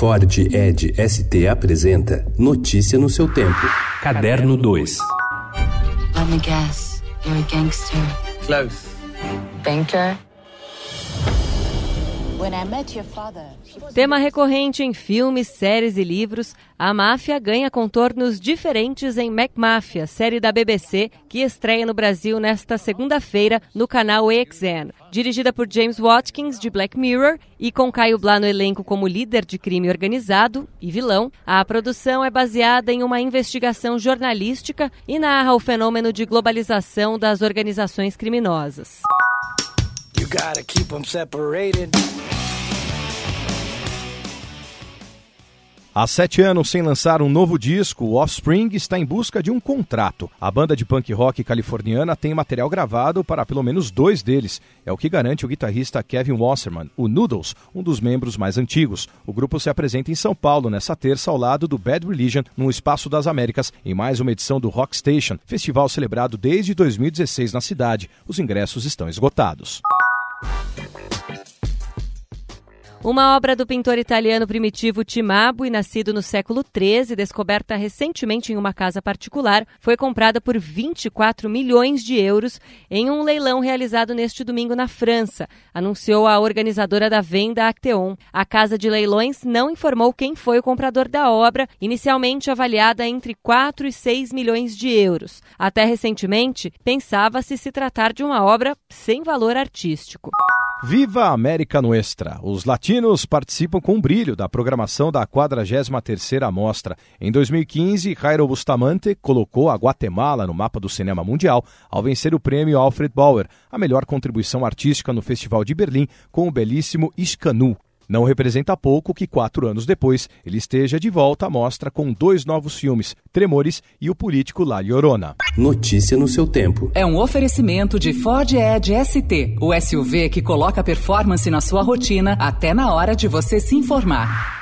Ford Ed ST apresenta Notícia no seu tempo. Caderno 2. Let me guess. You're a gangster. Close. Banker. Tema recorrente em filmes, séries e livros, a máfia ganha contornos diferentes em MacMafia, série da BBC, que estreia no Brasil nesta segunda-feira no canal EXN. Dirigida por James Watkins, de Black Mirror, e com Caio Blá no elenco como líder de crime organizado e vilão, a produção é baseada em uma investigação jornalística e narra o fenômeno de globalização das organizações criminosas. You gotta keep them separated. Há sete anos sem lançar um novo disco, o Offspring está em busca de um contrato. A banda de punk rock californiana tem material gravado para pelo menos dois deles. É o que garante o guitarrista Kevin Wasserman, o Noodles, um dos membros mais antigos. O grupo se apresenta em São Paulo nesta terça ao lado do Bad Religion, no Espaço das Américas, em mais uma edição do Rock Station, festival celebrado desde 2016 na cidade. Os ingressos estão esgotados. Uma obra do pintor italiano primitivo Timabue, nascido no século XIII, descoberta recentemente em uma casa particular, foi comprada por 24 milhões de euros em um leilão realizado neste domingo na França, anunciou a organizadora da venda Acteon. A casa de leilões não informou quem foi o comprador da obra, inicialmente avaliada entre 4 e 6 milhões de euros. Até recentemente, pensava-se se tratar de uma obra sem valor artístico. Viva a América Nuestra! Os latinos participam com brilho da programação da 43ª Mostra. Em 2015, Jairo Bustamante colocou a Guatemala no mapa do cinema mundial ao vencer o prêmio Alfred Bauer, a melhor contribuição artística no Festival de Berlim, com o belíssimo Iscanu. Não representa pouco que quatro anos depois ele esteja de volta à mostra com dois novos filmes, Tremores e o político La Llorona. Notícia no seu tempo. É um oferecimento de Ford Edge ST, o SUV que coloca performance na sua rotina até na hora de você se informar.